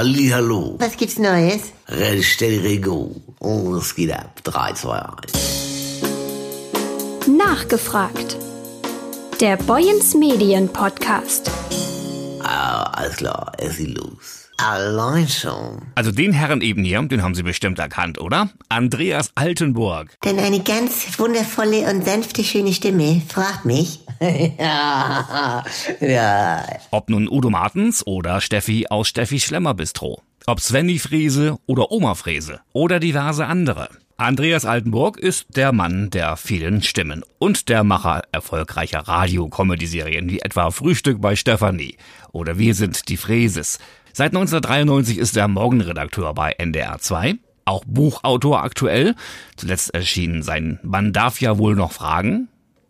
Hallihallo. Was gibt's Neues? Stell Rego. Und es geht ab. 3, 2, 1. Nachgefragt. Der Boyens Medien Podcast. Ah, alles klar, es geht los. Schon. Also den Herrn eben hier, den haben Sie bestimmt erkannt, oder? Andreas Altenburg. Denn eine ganz wundervolle und sanfte, schöne Stimme fragt mich. ja, ja. Ob nun Udo Martens oder Steffi aus Steffi Schlemmer Bistro. Ob Svenny Frese oder Oma Frese oder diverse andere. Andreas Altenburg ist der Mann der vielen Stimmen und der Macher erfolgreicher Radio-Comedy-Serien wie etwa Frühstück bei Stefanie oder Wir sind die Fräses. Seit 1993 ist er Morgenredakteur bei NDR 2, auch Buchautor aktuell. Zuletzt erschien sein Man darf ja wohl noch fragen,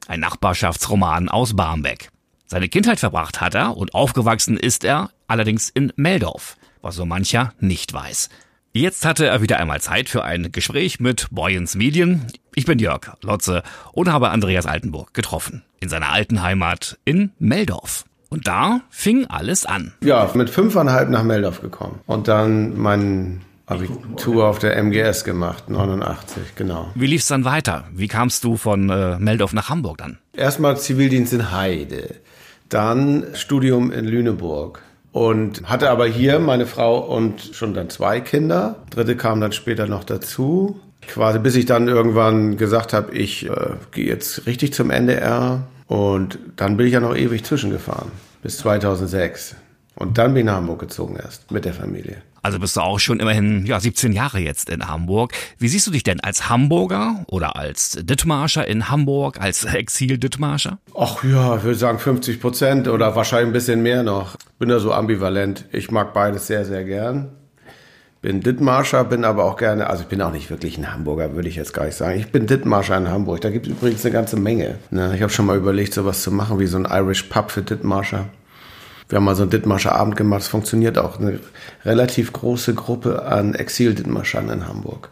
ein Nachbarschaftsroman aus Barmbek. Seine Kindheit verbracht hat er und aufgewachsen ist er allerdings in Meldorf, was so mancher nicht weiß. Jetzt hatte er wieder einmal Zeit für ein Gespräch mit Boyens Medien. Ich bin Jörg Lotze und habe Andreas Altenburg getroffen. In seiner alten Heimat in Meldorf. Und da fing alles an. Ja, mit fünfeinhalb nach Meldorf gekommen. Und dann mein Abitur auf der MGS gemacht, 89, genau. Wie lief's dann weiter? Wie kamst du von äh, Meldorf nach Hamburg dann? Erstmal Zivildienst in Heide, dann Studium in Lüneburg und hatte aber hier meine Frau und schon dann zwei Kinder. Dritte kam dann später noch dazu. Quasi bis ich dann irgendwann gesagt habe, ich äh, gehe jetzt richtig zum NDR und dann bin ich ja noch ewig zwischengefahren, bis 2006. Und dann bin ich nach Hamburg gezogen erst, mit der Familie. Also bist du auch schon immerhin ja 17 Jahre jetzt in Hamburg. Wie siehst du dich denn als Hamburger oder als Dittmarscher in Hamburg, als Exil-Dittmarscher? Ach ja, ich würde sagen 50 Prozent oder wahrscheinlich ein bisschen mehr noch. Bin da so ambivalent. Ich mag beides sehr, sehr gern bin Dittmarscher, bin aber auch gerne, also ich bin auch nicht wirklich ein Hamburger, würde ich jetzt gar nicht sagen. Ich bin Dittmarscher in Hamburg. Da gibt es übrigens eine ganze Menge. Ne? Ich habe schon mal überlegt, sowas zu machen wie so ein Irish Pub für Dittmarscher. Wir haben mal so einen Dittmarscher Abend gemacht. Es funktioniert auch. Eine relativ große Gruppe an Exil-Dittmarschern in Hamburg,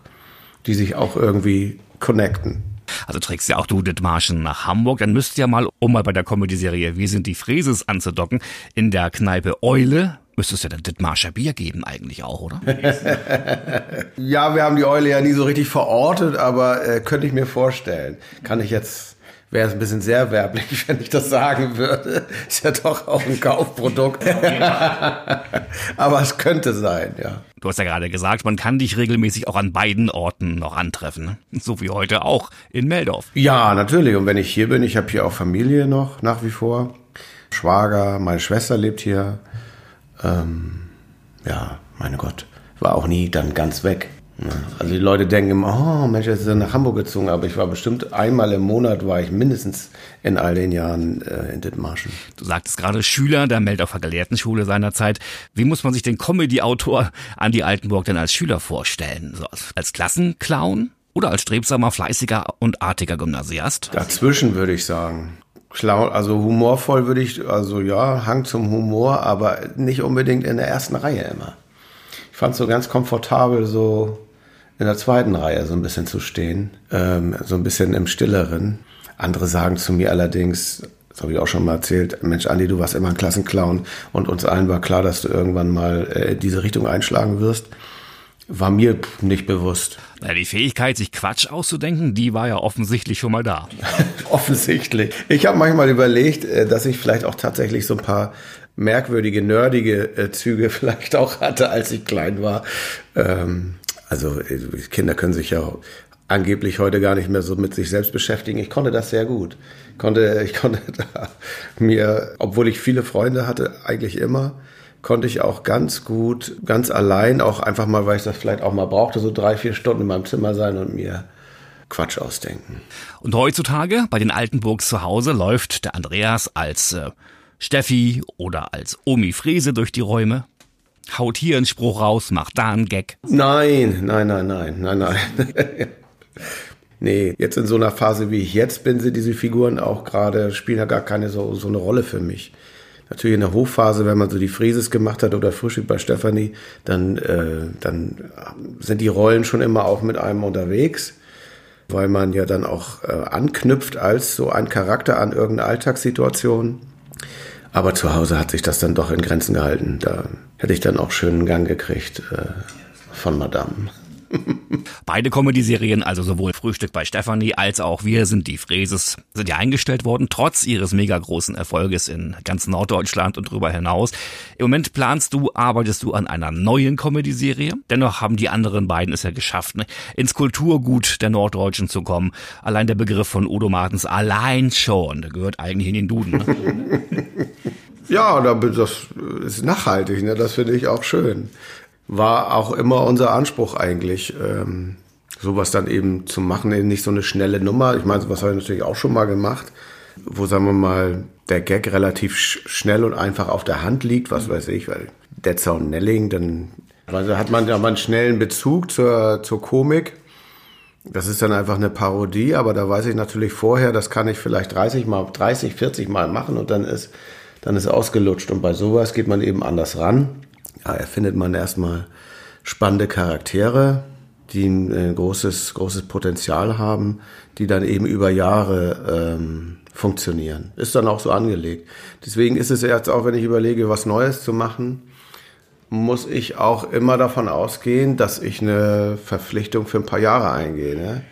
die sich auch irgendwie connecten. Also trägst ja auch du Dithmarschen nach Hamburg. Dann müsst ihr mal, um mal bei der Comedy-Serie Wir sind die Fräses anzudocken, in der Kneipe Eule Müsste es ja dann Dithmarscher Bier geben eigentlich auch, oder? ja, wir haben die Eule ja nie so richtig verortet, aber äh, könnte ich mir vorstellen. Kann ich jetzt, wäre es ein bisschen sehr werblich, wenn ich das sagen würde. Ist ja doch auch ein Kaufprodukt. aber es könnte sein, ja. Du hast ja gerade gesagt, man kann dich regelmäßig auch an beiden Orten noch antreffen. Ne? So wie heute auch in Meldorf. Ja, natürlich. Und wenn ich hier bin, ich habe hier auch Familie noch nach wie vor. Schwager, meine Schwester lebt hier. Ähm, ja, meine Gott, war auch nie dann ganz weg. Ne? Also die Leute denken immer, oh Mensch, jetzt ist er nach Hamburg gezogen, aber ich war bestimmt einmal im Monat, war ich mindestens in all den Jahren äh, in Dithmarschen. Du sagtest gerade Schüler der Meldorfer Gelehrtenschule seinerzeit. Wie muss man sich den Comedy-Autor Andi Altenburg denn als Schüler vorstellen? So, als Klassenclown? Oder als strebsamer, fleißiger und artiger Gymnasiast? Dazwischen würde ich sagen schlau, also humorvoll würde ich, also ja, Hang zum Humor, aber nicht unbedingt in der ersten Reihe immer. Ich fand es so ganz komfortabel, so in der zweiten Reihe so ein bisschen zu stehen, ähm, so ein bisschen im Stilleren. Andere sagen zu mir allerdings, das habe ich auch schon mal erzählt, Mensch, Andi, du warst immer ein Klassenclown und uns allen war klar, dass du irgendwann mal äh, diese Richtung einschlagen wirst. War mir nicht bewusst. Na, die Fähigkeit, sich Quatsch auszudenken, die war ja offensichtlich schon mal da. offensichtlich. Ich habe manchmal überlegt, äh, dass ich vielleicht auch tatsächlich so ein paar merkwürdige, nerdige äh, Züge vielleicht auch hatte, als ich klein war. Ähm, also äh, Kinder können sich ja angeblich heute gar nicht mehr so mit sich selbst beschäftigen. Ich konnte das sehr gut. Ich konnte, ich konnte mir, obwohl ich viele Freunde hatte, eigentlich immer, konnte ich auch ganz gut, ganz allein, auch einfach mal, weil ich das vielleicht auch mal brauchte, so drei, vier Stunden in meinem Zimmer sein und mir Quatsch ausdenken. Und heutzutage bei den Altenburgs zu Hause läuft der Andreas als äh, Steffi oder als Omi Frese durch die Räume. Haut hier einen Spruch raus, macht da einen Gag. Nein, nein, nein, nein, nein, nein. nee, jetzt in so einer Phase, wie ich jetzt bin, sind diese Figuren auch gerade, spielen ja gar keine so, so eine Rolle für mich. Natürlich in der Hochphase, wenn man so die Fräses gemacht hat oder Frühstück bei Stefanie, dann, äh, dann sind die Rollen schon immer auch mit einem unterwegs, weil man ja dann auch äh, anknüpft als so ein Charakter an irgendeine Alltagssituation. Aber zu Hause hat sich das dann doch in Grenzen gehalten. Da hätte ich dann auch schönen Gang gekriegt äh, von Madame. Beide Comedy-Serien, also sowohl Frühstück bei Stefanie als auch Wir sind die Fräses, sind ja eingestellt worden, trotz ihres mega großen Erfolges in ganz Norddeutschland und darüber hinaus. Im Moment planst du, arbeitest du an einer neuen Comedy-Serie. Dennoch haben die anderen beiden es ja geschafft, ne? ins Kulturgut der Norddeutschen zu kommen. Allein der Begriff von Udo Martens allein schon, der gehört eigentlich in den Duden. Ne? ja, das ist nachhaltig, ne? das finde ich auch schön war auch immer unser Anspruch eigentlich, ähm, sowas dann eben zu machen, nicht so eine schnelle Nummer. Ich meine, was haben wir natürlich auch schon mal gemacht, wo, sagen wir mal, der Gag relativ schnell und einfach auf der Hand liegt, was weiß ich, weil der Zaun Nelling, dann also hat man ja mal einen schnellen Bezug zur, zur Komik. Das ist dann einfach eine Parodie, aber da weiß ich natürlich vorher, das kann ich vielleicht 30 mal, 30, 40 mal machen und dann ist, dann ist ausgelutscht. Und bei sowas geht man eben anders ran ja, erfindet man erstmal spannende Charaktere, die ein äh, großes, großes Potenzial haben, die dann eben über Jahre ähm, funktionieren. Ist dann auch so angelegt. Deswegen ist es jetzt auch, wenn ich überlege, was Neues zu machen, muss ich auch immer davon ausgehen, dass ich eine Verpflichtung für ein paar Jahre eingehe. Ne?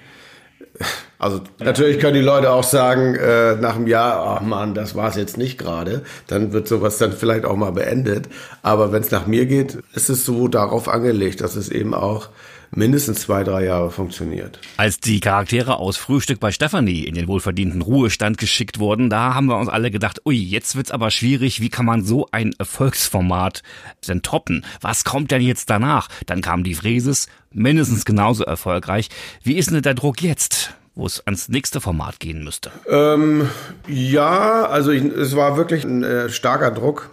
Also natürlich können die Leute auch sagen, äh, nach einem Jahr, ach man, das war es jetzt nicht gerade. Dann wird sowas dann vielleicht auch mal beendet. Aber wenn es nach mir geht, ist es so darauf angelegt, dass es eben auch mindestens zwei, drei Jahre funktioniert. Als die Charaktere aus Frühstück bei Stefanie in den wohlverdienten Ruhestand geschickt wurden, da haben wir uns alle gedacht, ui, jetzt wird's aber schwierig, wie kann man so ein Erfolgsformat denn toppen? Was kommt denn jetzt danach? Dann kam die Fräses, mindestens genauso erfolgreich. Wie ist denn der Druck jetzt? Wo es ans nächste Format gehen müsste? Ähm, ja, also ich, es war wirklich ein äh, starker Druck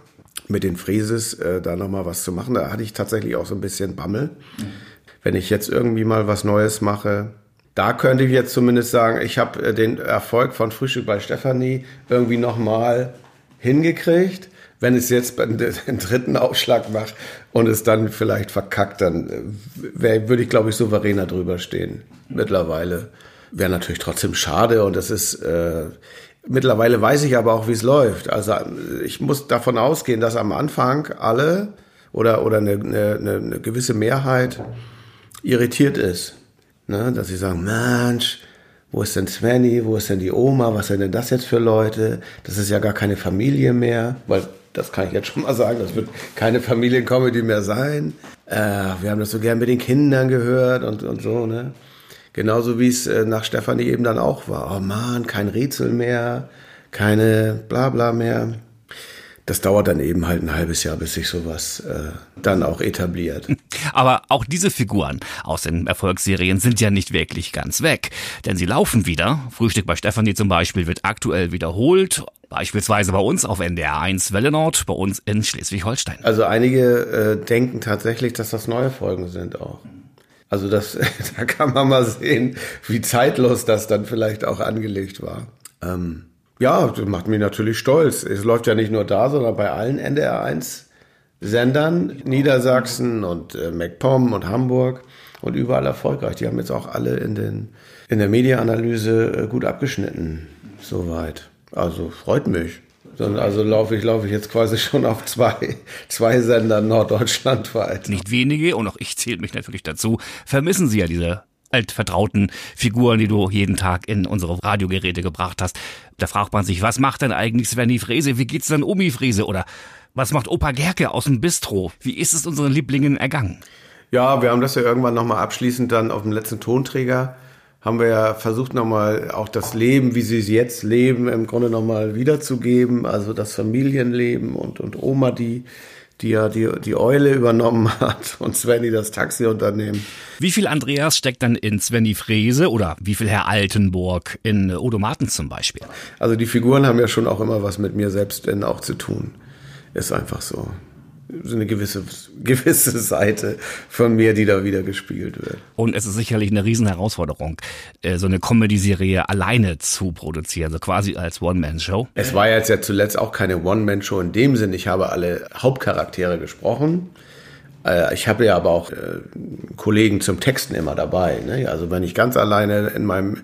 mit den Fräses, äh, da nochmal was zu machen. Da hatte ich tatsächlich auch so ein bisschen Bammel. Mhm wenn ich jetzt irgendwie mal was Neues mache, da könnte ich jetzt zumindest sagen, ich habe äh, den Erfolg von Frühstück bei Stefanie irgendwie nochmal hingekriegt. Wenn es jetzt den dritten Aufschlag mache und es dann vielleicht verkackt, dann äh, würde ich, glaube ich, souveräner drüber stehen. Mittlerweile wäre natürlich trotzdem schade und das ist äh, mittlerweile weiß ich aber auch, wie es läuft. Also ich muss davon ausgehen, dass am Anfang alle oder oder eine, eine, eine gewisse Mehrheit irritiert ist. Ne? Dass sie sagen, Mensch, wo ist denn Svenny, wo ist denn die Oma, was sind denn das jetzt für Leute? Das ist ja gar keine Familie mehr, weil das kann ich jetzt schon mal sagen, das wird keine Familiencomedy mehr sein. Äh, wir haben das so gern mit den Kindern gehört und, und so, ne? Genauso wie es äh, nach Stefanie eben dann auch war. Oh man, kein Rätsel mehr, keine Blabla mehr das dauert dann eben halt ein halbes Jahr, bis sich sowas äh, dann auch etabliert. Aber auch diese Figuren aus den Erfolgsserien sind ja nicht wirklich ganz weg. Denn sie laufen wieder. Frühstück bei Stefanie zum Beispiel wird aktuell wiederholt. Beispielsweise bei uns auf NDR 1 Welle Nord, bei uns in Schleswig-Holstein. Also einige äh, denken tatsächlich, dass das neue Folgen sind auch. Also das, da kann man mal sehen, wie zeitlos das dann vielleicht auch angelegt war. Ähm, ja, das macht mich natürlich stolz. Es läuft ja nicht nur da, sondern bei allen NDR1 Sendern, Niedersachsen und äh, MacPom und Hamburg und überall erfolgreich. Die haben jetzt auch alle in, den, in der Mediaanalyse äh, gut abgeschnitten. Soweit. Also freut mich. Also laufe ich, laufe ich jetzt quasi schon auf zwei, zwei Sendern norddeutschlandweit. Nicht wenige, und auch ich zähle mich natürlich dazu, vermissen sie ja diese altvertrauten Figuren, die du jeden Tag in unsere Radiogeräte gebracht hast. Da fragt man sich, was macht denn eigentlich Svenny Frese? Wie geht's denn Omi Frese? Oder was macht Opa Gerke aus dem Bistro? Wie ist es unseren Lieblingen ergangen? Ja, wir haben das ja irgendwann nochmal abschließend dann auf dem letzten Tonträger haben wir ja versucht nochmal auch das Leben, wie sie es jetzt leben, im Grunde nochmal wiederzugeben. Also das Familienleben und, und Oma, die die ja die, die Eule übernommen hat und Svenny das Taxiunternehmen. Wie viel Andreas steckt dann in Svenny Frese oder wie viel Herr Altenburg in Odo Martens zum Beispiel? Also die Figuren haben ja schon auch immer was mit mir selbst auch zu tun. Ist einfach so so eine gewisse, gewisse Seite von mir, die da wieder gespielt wird. Und es ist sicherlich eine Riesenherausforderung, äh, so eine Comedy-Serie alleine zu produzieren, so quasi als One-Man-Show. Es war jetzt ja zuletzt auch keine One-Man-Show in dem Sinn. Ich habe alle Hauptcharaktere gesprochen. Äh, ich habe ja aber auch äh, Kollegen zum Texten immer dabei. Ne? Also wenn ich ganz alleine in meinem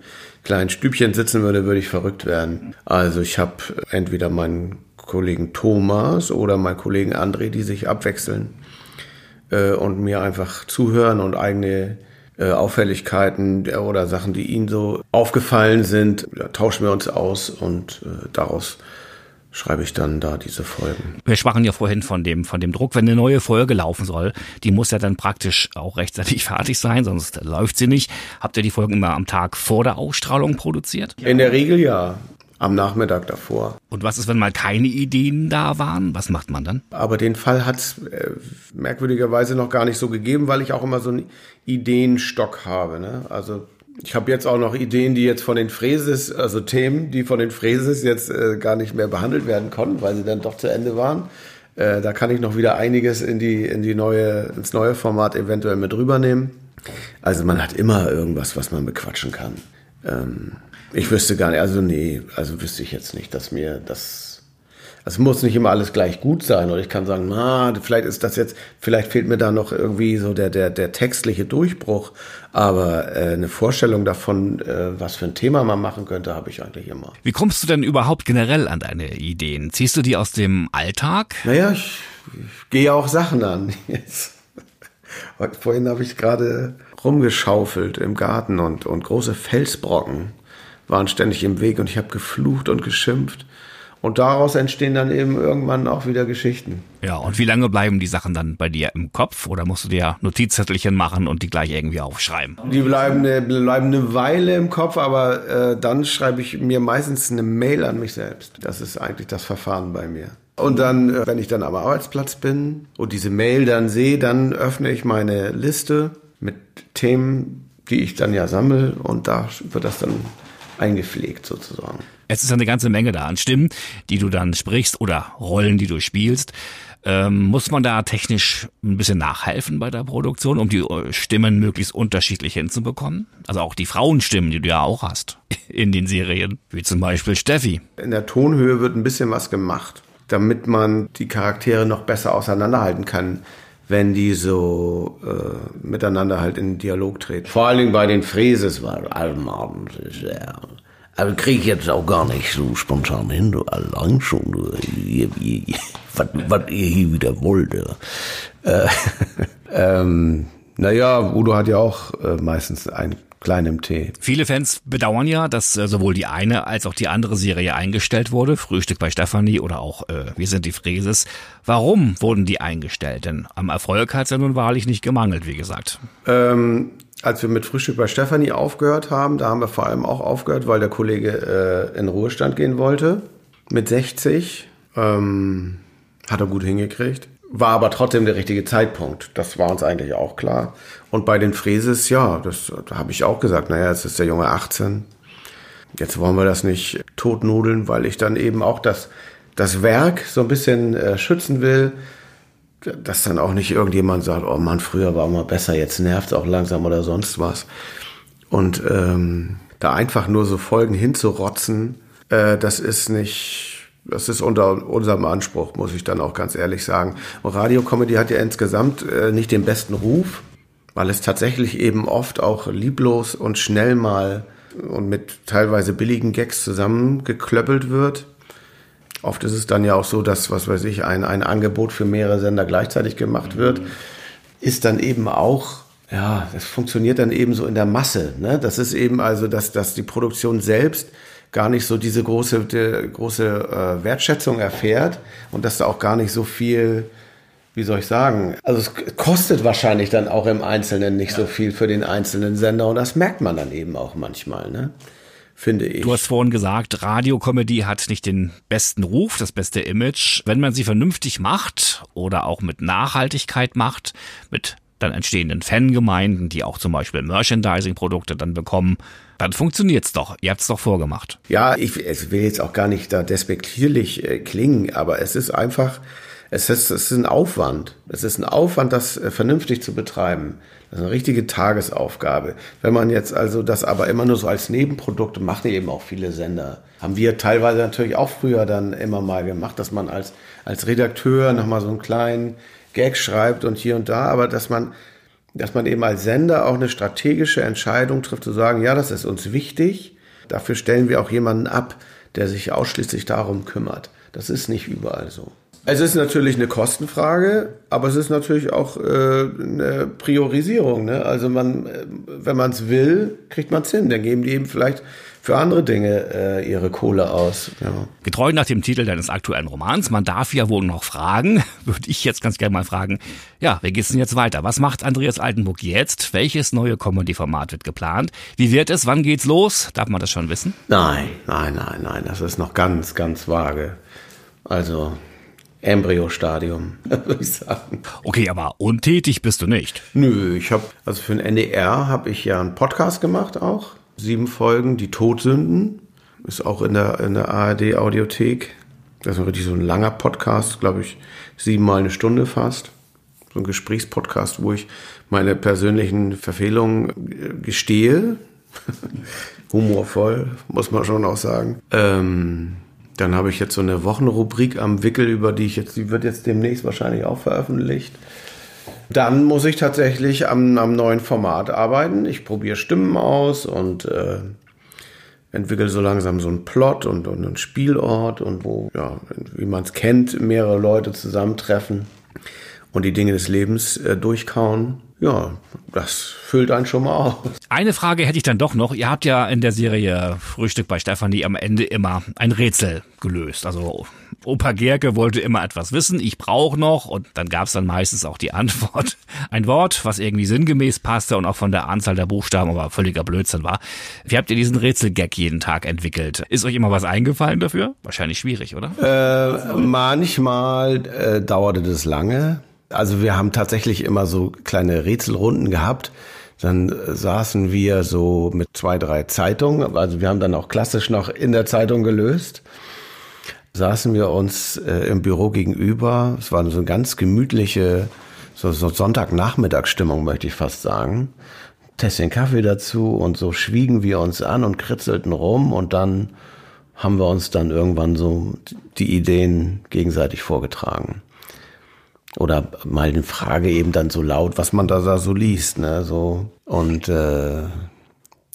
kleinen Stübchen sitzen würde, würde ich verrückt werden. Also ich habe entweder meinen Kollegen Thomas oder meinen Kollegen André, die sich abwechseln äh, und mir einfach zuhören und eigene äh, Auffälligkeiten oder Sachen, die ihnen so aufgefallen sind, tauschen wir uns aus und äh, daraus schreibe ich dann da diese Folgen. Wir sprachen ja vorhin von dem, von dem Druck, wenn eine neue Folge laufen soll, die muss ja dann praktisch auch rechtzeitig fertig sein, sonst läuft sie nicht. Habt ihr die Folgen immer am Tag vor der Ausstrahlung produziert? In der Regel ja am Nachmittag davor. Und was ist, wenn mal keine Ideen da waren? Was macht man dann? Aber den Fall hat es äh, merkwürdigerweise noch gar nicht so gegeben, weil ich auch immer so einen Ideenstock habe. Ne? Also ich habe jetzt auch noch Ideen, die jetzt von den Fräses, also Themen, die von den Fräses jetzt äh, gar nicht mehr behandelt werden konnten, weil sie dann doch zu Ende waren. Äh, da kann ich noch wieder einiges in die, in die neue, ins neue Format eventuell mit rübernehmen. Also man hat immer irgendwas, was man bequatschen kann. Ähm, ich wüsste gar nicht, also nee, also wüsste ich jetzt nicht, dass mir das es muss nicht immer alles gleich gut sein. Oder ich kann sagen, na, vielleicht ist das jetzt, vielleicht fehlt mir da noch irgendwie so der, der, der textliche Durchbruch. Aber äh, eine Vorstellung davon, äh, was für ein Thema man machen könnte, habe ich eigentlich immer. Wie kommst du denn überhaupt generell an deine Ideen? Ziehst du die aus dem Alltag? Naja, ich, ich gehe auch Sachen an. Jetzt. Vorhin habe ich gerade rumgeschaufelt im Garten und, und große Felsbrocken waren ständig im Weg und ich habe geflucht und geschimpft. Und daraus entstehen dann eben irgendwann auch wieder Geschichten. Ja, und wie lange bleiben die Sachen dann bei dir im Kopf? Oder musst du dir Notizzettelchen machen und die gleich irgendwie aufschreiben? Die bleiben eine, bleiben eine Weile im Kopf, aber äh, dann schreibe ich mir meistens eine Mail an mich selbst. Das ist eigentlich das Verfahren bei mir. Und dann, äh, wenn ich dann am Arbeitsplatz bin und diese Mail dann sehe, dann öffne ich meine Liste mit Themen, die ich dann ja sammle und da wird das dann eingepflegt sozusagen. Es ist eine ganze Menge da an Stimmen, die du dann sprichst oder Rollen, die du spielst. Ähm, muss man da technisch ein bisschen nachhelfen bei der Produktion, um die äh, Stimmen möglichst unterschiedlich hinzubekommen? Also auch die Frauenstimmen, die du ja auch hast in den Serien, wie zum Beispiel Steffi. In der Tonhöhe wird ein bisschen was gemacht, damit man die Charaktere noch besser auseinanderhalten kann wenn die so äh, miteinander halt in Dialog treten. Vor allen Dingen bei den Fräses war Almaden sehr. Aber krieg ich jetzt auch gar nicht so spontan hin, du allein schon, du, ihr, ihr, was, was ihr hier wieder wollt. Äh, ähm, naja, Udo hat ja auch äh, meistens ein kleinem Tee. Viele Fans bedauern ja, dass äh, sowohl die eine als auch die andere Serie eingestellt wurde. Frühstück bei Stefanie oder auch äh, Wir sind die Fräses. Warum wurden die eingestellt? Denn am Erfolg hat es ja nun wahrlich nicht gemangelt, wie gesagt. Ähm, als wir mit Frühstück bei Stefanie aufgehört haben, da haben wir vor allem auch aufgehört, weil der Kollege äh, in Ruhestand gehen wollte. Mit 60. Ähm, hat er gut hingekriegt. War aber trotzdem der richtige Zeitpunkt. Das war uns eigentlich auch klar. Und bei den Fräses, ja, das da habe ich auch gesagt, naja, jetzt ist der Junge 18. Jetzt wollen wir das nicht totnudeln, weil ich dann eben auch das, das Werk so ein bisschen äh, schützen will. Dass dann auch nicht irgendjemand sagt, oh Mann, früher war mal besser, jetzt nervt es auch langsam oder sonst was. Und ähm, da einfach nur so Folgen hinzurotzen, äh, das ist nicht, das ist unter unserem Anspruch, muss ich dann auch ganz ehrlich sagen. Und Radiokomödie hat ja insgesamt äh, nicht den besten Ruf, weil es tatsächlich eben oft auch lieblos und schnell mal und mit teilweise billigen Gags zusammengeklöppelt wird. Oft ist es dann ja auch so, dass, was weiß ich, ein, ein Angebot für mehrere Sender gleichzeitig gemacht wird, ist dann eben auch, ja, das funktioniert dann eben so in der Masse. Ne? Das ist eben also, dass, dass die Produktion selbst gar nicht so diese große, die, große äh, Wertschätzung erfährt und dass da auch gar nicht so viel, wie soll ich sagen, also es kostet wahrscheinlich dann auch im Einzelnen nicht ja. so viel für den einzelnen Sender und das merkt man dann eben auch manchmal, ne? Finde ich. Du hast vorhin gesagt, Radiokomödie hat nicht den besten Ruf, das beste Image. Wenn man sie vernünftig macht oder auch mit Nachhaltigkeit macht, mit dann entstehenden Fangemeinden, die auch zum Beispiel Merchandising-Produkte dann bekommen, dann funktioniert's doch. Ihr habt's doch vorgemacht. Ja, ich, ich will jetzt auch gar nicht da despektierlich äh, klingen, aber es ist einfach, es ist, es ist ein Aufwand. Es ist ein Aufwand, das äh, vernünftig zu betreiben. Das ist eine richtige Tagesaufgabe. Wenn man jetzt also das aber immer nur so als Nebenprodukt macht, eben auch viele Sender. Haben wir teilweise natürlich auch früher dann immer mal gemacht, dass man als, als Redakteur nochmal so einen kleinen Gag schreibt und hier und da, aber dass man dass man eben als Sender auch eine strategische Entscheidung trifft, zu sagen, ja, das ist uns wichtig, dafür stellen wir auch jemanden ab, der sich ausschließlich darum kümmert. Das ist nicht überall so. Es ist natürlich eine Kostenfrage, aber es ist natürlich auch äh, eine Priorisierung. Ne? Also man, äh, wenn man es will, kriegt man es hin. Dann geben die eben vielleicht für andere Dinge äh, ihre Kohle aus. Ja. Getreu nach dem Titel deines aktuellen Romans, man darf ja wohl noch fragen, würde ich jetzt ganz gerne mal fragen, ja, wie geht's denn jetzt weiter? Was macht Andreas Altenburg jetzt? Welches neue Comedy-Format wird geplant? Wie wird es? Wann geht's los? Darf man das schon wissen? Nein, nein, nein, nein, das ist noch ganz, ganz vage. Also Embryostadium, würde ich sagen. Okay, aber untätig bist du nicht. Nö, ich habe, also für den NDR habe ich ja einen Podcast gemacht auch. Sieben Folgen, die Todsünden. Ist auch in der, in der ARD Audiothek. Das ist richtig so ein langer Podcast, glaube ich, siebenmal eine Stunde fast. So ein Gesprächspodcast, wo ich meine persönlichen Verfehlungen äh, gestehe. Humorvoll, muss man schon auch sagen. Ähm, dann habe ich jetzt so eine Wochenrubrik am Wickel, über die ich jetzt, die wird jetzt demnächst wahrscheinlich auch veröffentlicht. Dann muss ich tatsächlich am, am neuen Format arbeiten. Ich probiere Stimmen aus und äh, entwickle so langsam so einen Plot und, und einen Spielort und wo, ja, wie man es kennt, mehrere Leute zusammentreffen und die Dinge des Lebens äh, durchkauen. Ja, das füllt einen schon mal aus. Eine Frage hätte ich dann doch noch. Ihr habt ja in der Serie Frühstück bei Stefanie am Ende immer ein Rätsel gelöst. Also Opa Gerke wollte immer etwas wissen, ich brauche noch und dann gab es dann meistens auch die Antwort. Ein Wort, was irgendwie sinngemäß passte und auch von der Anzahl der Buchstaben aber völliger Blödsinn war. Wie habt ihr diesen Rätselgag jeden Tag entwickelt? Ist euch immer was eingefallen dafür? Wahrscheinlich schwierig, oder? Äh, manchmal äh, dauerte das lange. Also wir haben tatsächlich immer so kleine Rätselrunden gehabt. Dann saßen wir so mit zwei, drei Zeitungen. Also wir haben dann auch klassisch noch in der Zeitung gelöst. Saßen wir uns äh, im Büro gegenüber. Es war so eine ganz gemütliche, so, so Sonntagnachmittagsstimmung, möchte ich fast sagen. Tässchen Kaffee dazu und so schwiegen wir uns an und kritzelten rum und dann haben wir uns dann irgendwann so die Ideen gegenseitig vorgetragen oder mal eine Frage eben dann so laut, was man da so liest, ne, so und äh,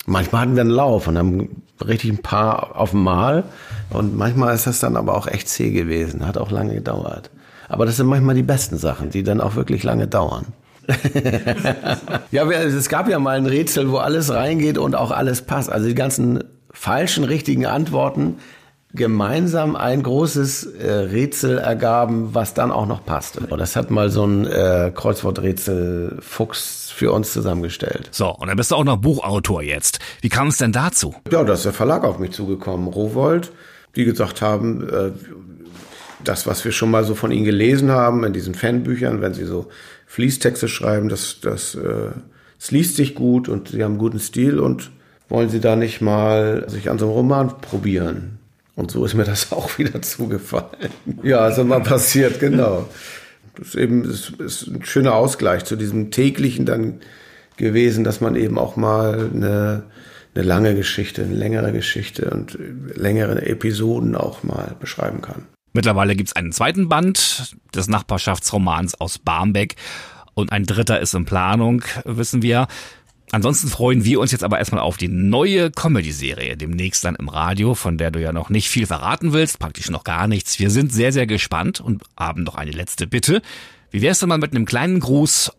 manchmal hatten wir einen Lauf und haben richtig ein paar auf Mal und manchmal ist das dann aber auch echt zäh gewesen, hat auch lange gedauert. Aber das sind manchmal die besten Sachen, die dann auch wirklich lange dauern. ja, es gab ja mal ein Rätsel, wo alles reingeht und auch alles passt. Also die ganzen falschen, richtigen Antworten gemeinsam ein großes äh, Rätsel ergaben, was dann auch noch passte. Das hat mal so ein äh, Kreuzworträtsel Fuchs für uns zusammengestellt. So, und dann bist du auch noch Buchautor jetzt. Wie kam es denn dazu? Ja, da ist der Verlag auf mich zugekommen, Rowold, die gesagt haben, äh, das, was wir schon mal so von ihnen gelesen haben in diesen Fanbüchern, wenn sie so Fließtexte schreiben, das, das, äh, das liest sich gut und sie haben einen guten Stil und wollen sie da nicht mal sich an so einem Roman probieren? Und so ist mir das auch wieder zugefallen. Ja, ist mal passiert, genau. Das ist eben das ist ein schöner Ausgleich zu diesem täglichen dann gewesen, dass man eben auch mal eine, eine lange Geschichte, eine längere Geschichte und längere Episoden auch mal beschreiben kann. Mittlerweile gibt's einen zweiten Band des Nachbarschaftsromans aus Barmbek und ein dritter ist in Planung, wissen wir. Ansonsten freuen wir uns jetzt aber erstmal auf die neue Comedy-Serie, demnächst dann im Radio, von der du ja noch nicht viel verraten willst, praktisch noch gar nichts. Wir sind sehr, sehr gespannt und haben noch eine letzte Bitte. Wie wär's denn mal mit einem kleinen Gruß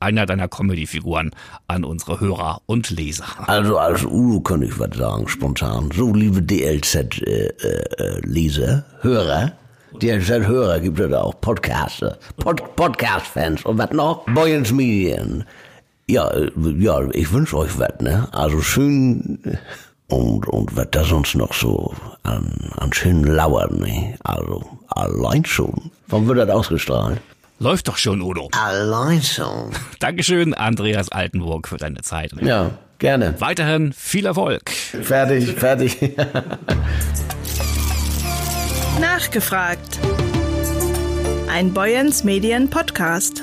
einer deiner Comedy-Figuren an unsere Hörer und Leser? Also als Udo kann ich was sagen, spontan. So, liebe DLZ-Leser, äh, äh, Hörer, DLZ-Hörer gibt es da auch Podcaster, Pod Podcast-Fans und was noch? Boyens Medien. Ja, äh, ja, ich wünsche euch was, ne? Also schön und, und was da sonst noch so an, an schönen lauern, ne? Also allein schon. Wann wird das ausgestrahlt? Läuft doch schon, Udo. Allein schon. Dankeschön, Andreas Altenburg, für deine Zeit. Ja, gerne. Weiterhin viel Erfolg. Fertig, fertig. Nachgefragt. Ein Boyens Medien Podcast.